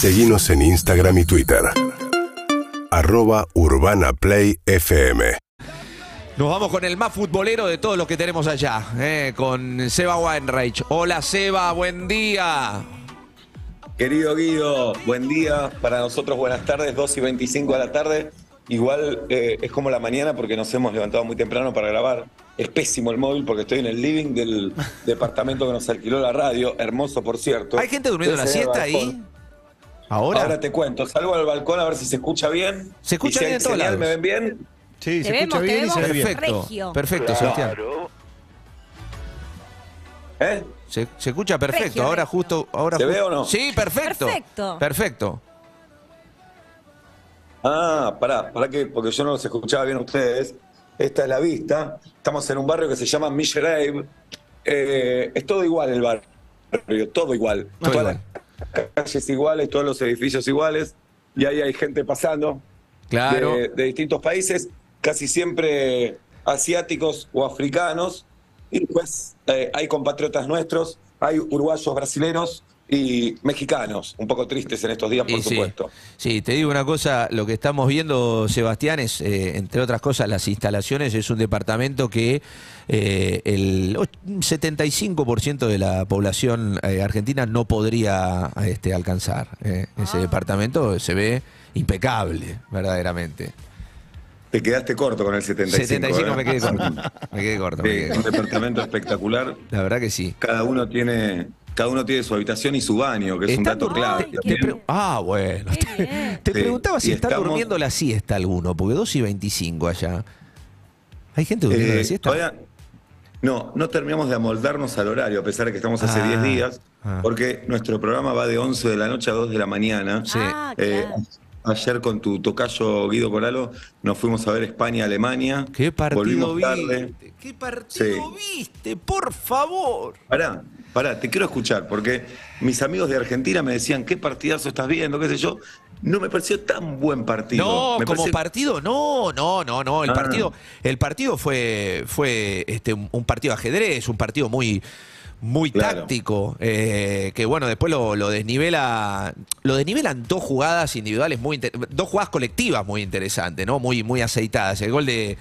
Seguimos en Instagram y Twitter. Arroba Urbana Play FM. Nos vamos con el más futbolero de todos los que tenemos allá, eh, con Seba Weinreich. Hola Seba, buen día. Querido Guido, buen día. Para nosotros buenas tardes, 2 y 25 de la tarde. Igual eh, es como la mañana porque nos hemos levantado muy temprano para grabar. Es pésimo el móvil porque estoy en el living del departamento que nos alquiló la radio. Hermoso, por cierto. ¿Hay gente durmiendo la siesta ahí? ¿Ahora? Ahora te cuento. Salgo al balcón a ver si se escucha bien. Se escucha Y bien hay en todos señal, lados. ¿Me ven bien? Sí, Te se vemos, escucha te bien y se ve bien. Perfecto, Regio. perfecto, Sebastián. ¿Eh? Se, se escucha perfecto. Regio, ahora regio. justo, ahora ¿Se ju- ve o no? Sí, perfecto. Perfecto. Perfecto. Ah, pará, pará que, porque yo no los escuchaba bien a ustedes. Esta es la vista. Estamos en un barrio que se llama Miserave. Eh, es todo igual el barrio, todo igual. Todo Todas igual. Calles iguales, todos los edificios iguales. Y ahí hay gente pasando Claro. de, de distintos países, casi siempre asiáticos o africanos. Y después eh, hay compatriotas nuestros, hay uruguayos, brasileros y mexicanos, un poco tristes en estos días, por Y supuesto. Sí, te digo una cosa, lo que estamos viendo, Sebastián, es, eh, entre otras cosas, las instalaciones, es un departamento que eh, el och- 75% de la población eh, argentina no podría este, alcanzar. eh. Ese departamento se ve impecable, verdaderamente. Te quedaste corto con el 75. 75 me quedé corto. Me quedé corto. me quedé un corto. departamento espectacular. La verdad que sí. Cada uno tiene, cada uno tiene su habitación y su baño, que es un dato clave. te- te ah, bueno. Te, bien. te Sí, preguntaba si y está estamos- durmiendo la siesta alguno, porque 2 y 25 allá. ¿Hay gente durmiendo Eh, la siesta? todavía- no, no terminamos de amoldarnos al horario, a pesar de que estamos hace Ah, 10 días, ah. porque nuestro programa va de 11 de la noche a 2 de la mañana. Sí. Ah, Eh, claro. ayer con tu tocayo Guido Coralo nos fuimos a ver España-Alemania. ¿Qué partido Volvimos tarde. viste? ¿Qué partido viste? Por favor. Pará, pará, te quiero escuchar, porque mis amigos de Argentina me decían, ¿qué partidazo estás viendo? ¿Qué sé yo? No me pareció tan buen partido. No, Me como pareció- partido, no, no, no, no. El Ah. partido, el partido fue, fue este, un, partido ajedrez, un partido muy, muy Claro. táctico. eh, que bueno, después lo, lo desnivela. Lo desnivelan dos jugadas individuales muy dos jugadas colectivas muy interesantes, ¿no? Muy, muy aceitadas. El gol de,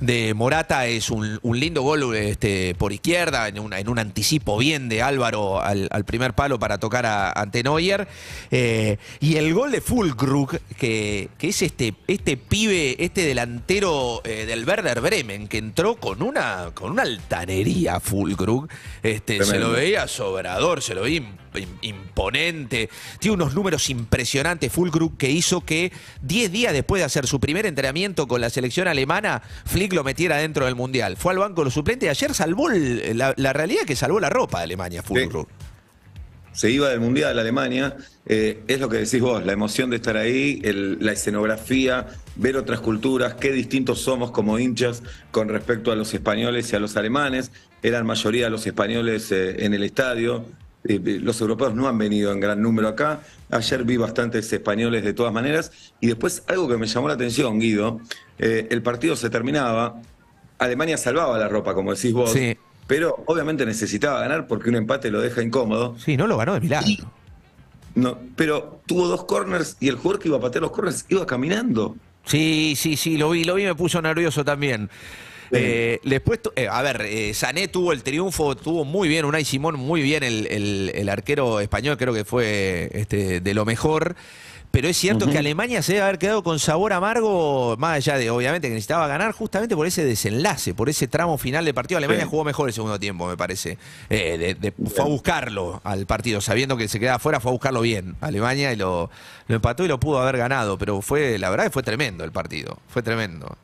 de Morata es un, un lindo gol este, por izquierda, en, una- en un anticipo bien de Álvaro al, al primer palo para tocar a, ante Neuer. Eh, y el gol de Fulkrug, que, que es este, este pibe, este delantero eh, del Werder Bremen, que entró con una, con una altanería Fulkrug. Este, se lo veía sobrador, se lo veía im- im- imponente. Tiene unos números impresionantes Fulkrug que hizo que 10 días después de hacer su primer entrenamiento con la selección alemana, Flick lo metiera dentro del Mundial. Fue al banco de los suplentes y ayer salvó el- la, la realidad que salvó la ropa de Alemania, Fulkrug. se iba del Mundial a Alemania, eh, es lo que decís vos, la emoción de estar ahí, el- la escenografía, ver otras culturas, qué distintos somos como hinchas con respecto a los españoles y a los alemanes. Eran mayoría los españoles eh, en el estadio. Eh, eh, los europeos no han venido en gran número acá. Ayer vi bastantes españoles de todas maneras. Y después algo que me llamó la atención, Guido, eh, el partido se terminaba, Alemania salvaba la ropa, como decís vos, Sí. pero obviamente necesitaba ganar porque un empate lo deja incómodo. Sí, no lo ganó de milagro. No, pero tuvo dos corners y el jugador que iba a patear los corners iba caminando. Sí, sí, sí, lo vi, lo vi, me puso nervioso también. Eh, después, eh, a ver, eh, Sané tuvo el triunfo, tuvo muy bien, Unai Simón muy bien, el, el- el arquero español creo que fue este, de lo mejor. Pero es cierto que Alemania se debe haber quedado con sabor amargo, más allá de, obviamente, que necesitaba ganar justamente por ese desenlace, por ese tramo final del partido. Alemania Sí. jugó mejor el segundo tiempo, me parece. Eh, de- de- fue a buscarlo al partido, sabiendo que se quedaba afuera, fue a buscarlo bien. Alemania y lo, lo empató y lo pudo haber ganado, pero fue, la verdad que fue tremendo el partido, fue tremendo.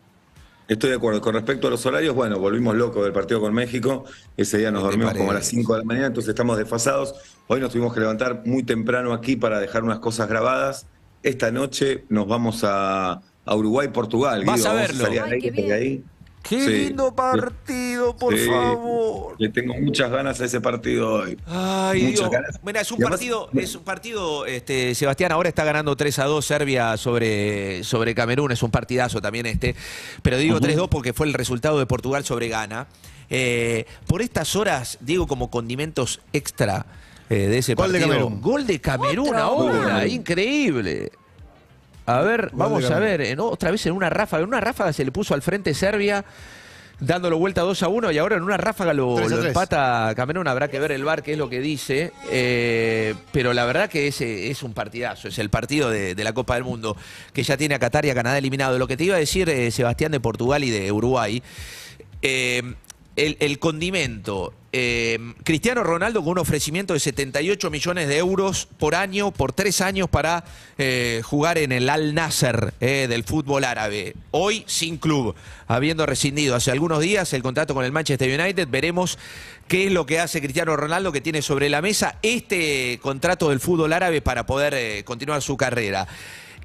Estoy de acuerdo. Con respecto a los horarios, bueno, volvimos locos del partido con México. Ese día nos ¿Qué te dormimos como a las parece? 5 de la mañana, entonces estamos desfasados. Hoy nos tuvimos que levantar muy temprano aquí para dejar unas cosas grabadas. Esta noche nos vamos a, a Uruguay, Portugal. Vas Guido, a vamos verlo. salir al Ay, qué aire desde bien. ahí. Qué Sí. lindo partido, por Sí. favor. Le tengo muchas ganas a ese partido hoy. Ay, Muchas Dios. ganas. Mira, es un Y además- partido, es un partido, este, Sebastián, ahora está ganando 3 a 2 Serbia sobre, sobre Camerún, es un partidazo también este. Pero digo 3-2 porque fue el resultado de Portugal sobre Ghana. Eh, por estas horas, digo, como condimentos extra, eh, de ese Gol de partido. Camerún. Gol de Camerún ahora, increíble. A ver, vamos a ver, en, otra vez en una ráfaga. En una ráfaga se le puso al frente Serbia, dándolo vuelta 2 a 1, y ahora en una ráfaga lo, 3 a lo 3. empata Camerún. Habrá que ver el bar qué es lo que dice. Eh, pero la verdad que ese es un partidazo, es el partido de, de la Copa del Mundo, que ya tiene a Qatar y a Canadá eliminado. Lo que te iba a decir, eh, Sebastián, de Portugal y de Uruguay. Eh, el, condimento. eh, Cristiano Ronaldo con un ofrecimiento de 78 millones de euros por año, por tres años, para eh, jugar en el Al Nasser eh, del fútbol árabe. Hoy sin club, habiendo rescindido hace algunos días el contrato con el Manchester United. Veremos qué es lo que hace Cristiano Ronaldo, que tiene sobre la mesa este contrato del fútbol árabe para poder continuar su carrera.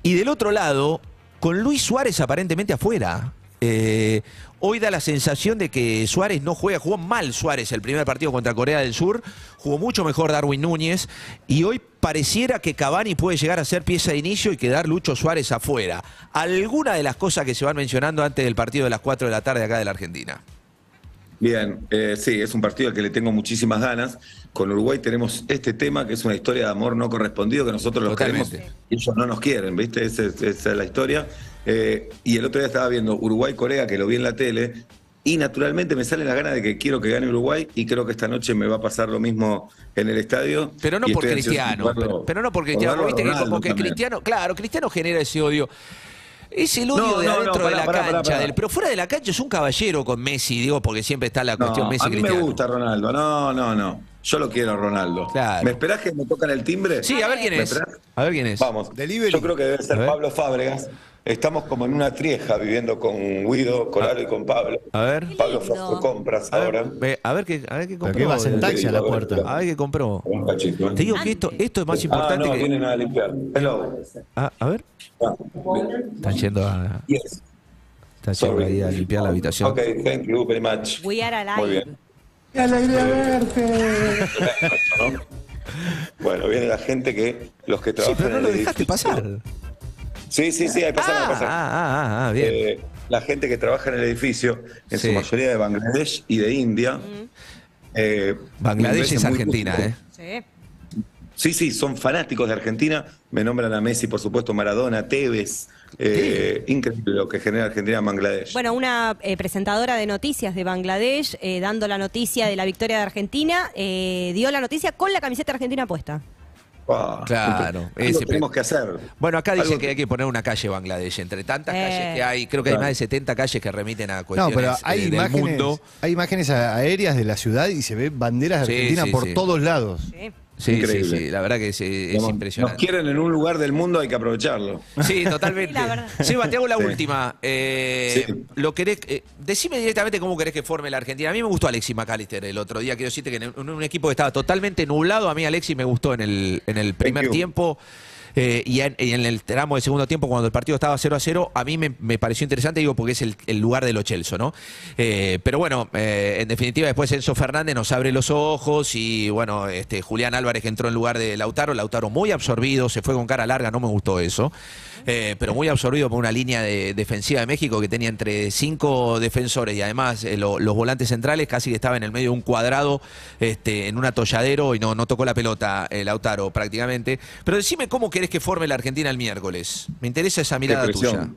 Y del otro lado, con Luis Suárez aparentemente afuera. Eh, hoy da la sensación de que Suárez no juega, jugó mal Suárez el primer partido contra Corea del Sur, jugó mucho mejor Darwin Núñez y hoy pareciera que Cavani puede llegar a ser pieza de inicio y quedar Lucho Suárez afuera. Alguna de las cosas que se van mencionando antes del partido de las 4 de la tarde acá de la Argentina. Bien, eh, sí, es un partido al que le tengo muchísimas ganas. Con Uruguay tenemos este tema que es una historia de amor no correspondido, que nosotros los Totalmente. queremos y ellos no nos quieren, ¿viste? Esa es, esa es la historia. Eh, y el otro día estaba viendo Uruguay-Corea, que lo vi en la tele, y naturalmente me sale la gana de que quiero que gane Uruguay, y creo que esta noche me va a pasar lo mismo en el estadio. Pero no por Cristiano, pero, pero no por Cristiano, viste que Ronaldo como que también. Cristiano, claro, Cristiano genera ese odio. Es el odio No, de no, no, adentro de la pará, cancha, pará, del- pero fuera de la cancha es un caballero con Messi, digo, porque siempre está la cuestión No, Messi a mí me gusta Ronaldo. No, no, no. Yo lo quiero, Ronaldo. Claro. ¿Me esperás que me tocan el timbre? Sí, a ver quién ¿Me es. A ver quién es. Vamos. Delivery. Yo creo que debe ser. Pablo Fábregas. Estamos como en una trieja viviendo con Guido, con Aro y con Pablo. A ver. Pablo fue a compras A ahora. ver, a ver qué, a ver qué ¿Pero compró. qué vas en taxi a la puerta? A ver qué compró. Un cachito, ¿eh? Te digo que esto, esto es más Ah, importante no, que. vienen a limpiar. Hello. Ah, a ver. Ah, Están yendo a. yes. Están yendo ahí a limpiar la habitación. Ok, thank you very much. We are alive. Muy bien. ¿No? Bueno, viene la gente que los que Sí, trabajan pero no en lo el dejaste edificio- pasar. Sí, sí, sí, ahí pasaron, Ah, ahí pasaron. ah, ah, ah, bien. Eh, la gente que trabaja en el edificio, en Sí. su mayoría de Bangladesh y de India. eh, Bangladesh es muy Argentina. ¿eh? Sí. Sí, sí, son fanáticos de Argentina. Me nombran a Messi, por supuesto, Maradona, Tevez. Eh, increíble lo que genera Argentina en Bangladesh. Bueno, una eh, presentadora de noticias de Bangladesh, eh, dando la noticia de la victoria de Argentina, eh, dio la noticia con la camiseta argentina puesta. Claro, algo tenemos que hacer. Bueno, acá dicen que hay que poner una calle Bangladesh. Entre tantas Eh. calles que hay, creo que hay Claro. más de 70 calles que remiten a No, cuestiones pero eh, hay del imágenes, mundo. hay imágenes aéreas de la ciudad y se ven banderas de Sí, Argentina sí, por sí. todos lados. Sí. Sí, Increíble. sí, sí, la verdad que es, impresionante. Nos quieren en un lugar del mundo, hay que aprovecharlo. Sí, totalmente. Sí. Seba, te hago la Sí. última. Eh, Sí. lo querés, eh, decime directamente cómo querés que forme la Argentina. A mí me gustó Alexis McAllister el otro día. Quiero decirte que en un, un equipo que estaba totalmente nublado, a mí Alexis me gustó en el, en el primer tiempo. Eh, y, en, el tramo de segundo tiempo, cuando el partido estaba 0 a 0, a mí me, pareció interesante, digo, porque es el, lugar de lo Chelsea, ¿no? Eh, pero bueno, eh, en definitiva, después Enzo Fernández nos abre los ojos y bueno, este Julián Álvarez entró en lugar de Lautaro, Lautaro muy absorbido, se fue con cara larga, no me gustó eso. Pero muy absorbido por una línea de- defensiva de México que tenía entre cinco defensores y además lo- los volantes centrales casi que estaba en el medio de un cuadrado este, en un atolladero y no, no tocó la pelota el Lautaro prácticamente. Pero decime cómo querés que forme la Argentina el miércoles. Me interesa esa mirada tuya.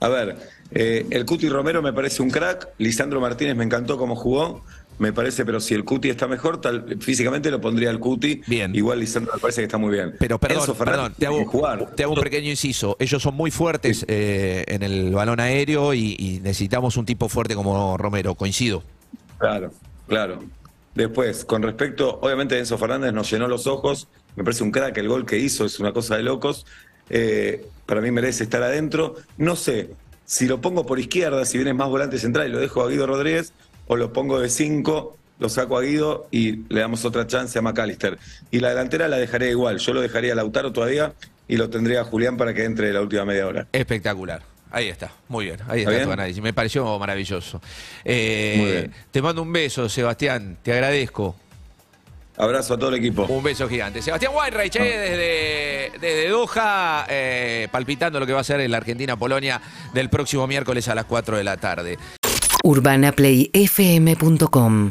A ver, eh, el Cuti Romero me parece un crack. Lisandro Martínez me encantó cómo jugó. Me parece, pero si el Cuti está mejor, tal, físicamente lo pondría el Cuti. Bien. Igual Lisandro me parece que está muy bien. Pero perdón, Enzo Fernández perdón, te tiene hago, que jugar. te hago un pequeño inciso. Ellos son muy fuertes eh, en el balón aéreo y, y necesitamos un tipo fuerte como Romero, coincido. Claro, claro. Después, con respecto, obviamente Enzo Fernández nos llenó los ojos, me parece un crack, el gol que hizo es una cosa de locos, Eh, para mí merece estar adentro. No sé si lo pongo por izquierda, si viene más volante central y lo dejo a Guido Rodríguez, o lo pongo de 5, lo saco a Guido y le damos otra chance a McAllister. Y la delantera la dejaré igual, yo lo dejaría a Lautaro todavía y lo tendría a Julián para que entre la última media hora. Espectacular. Ahí está, muy bien, ahí ¿Está tu análisis. Me pareció maravilloso. Eh, Muy bien. Te mando un beso, Sebastián, te agradezco. Abrazo a todo el equipo. Un beso gigante. Sebastián Weinreich, eh, desde, desde Doha, eh, palpitando lo que va a ser en la Argentina-Polonia del próximo miércoles a las 4 de la tarde. UrbanaPlayFM.com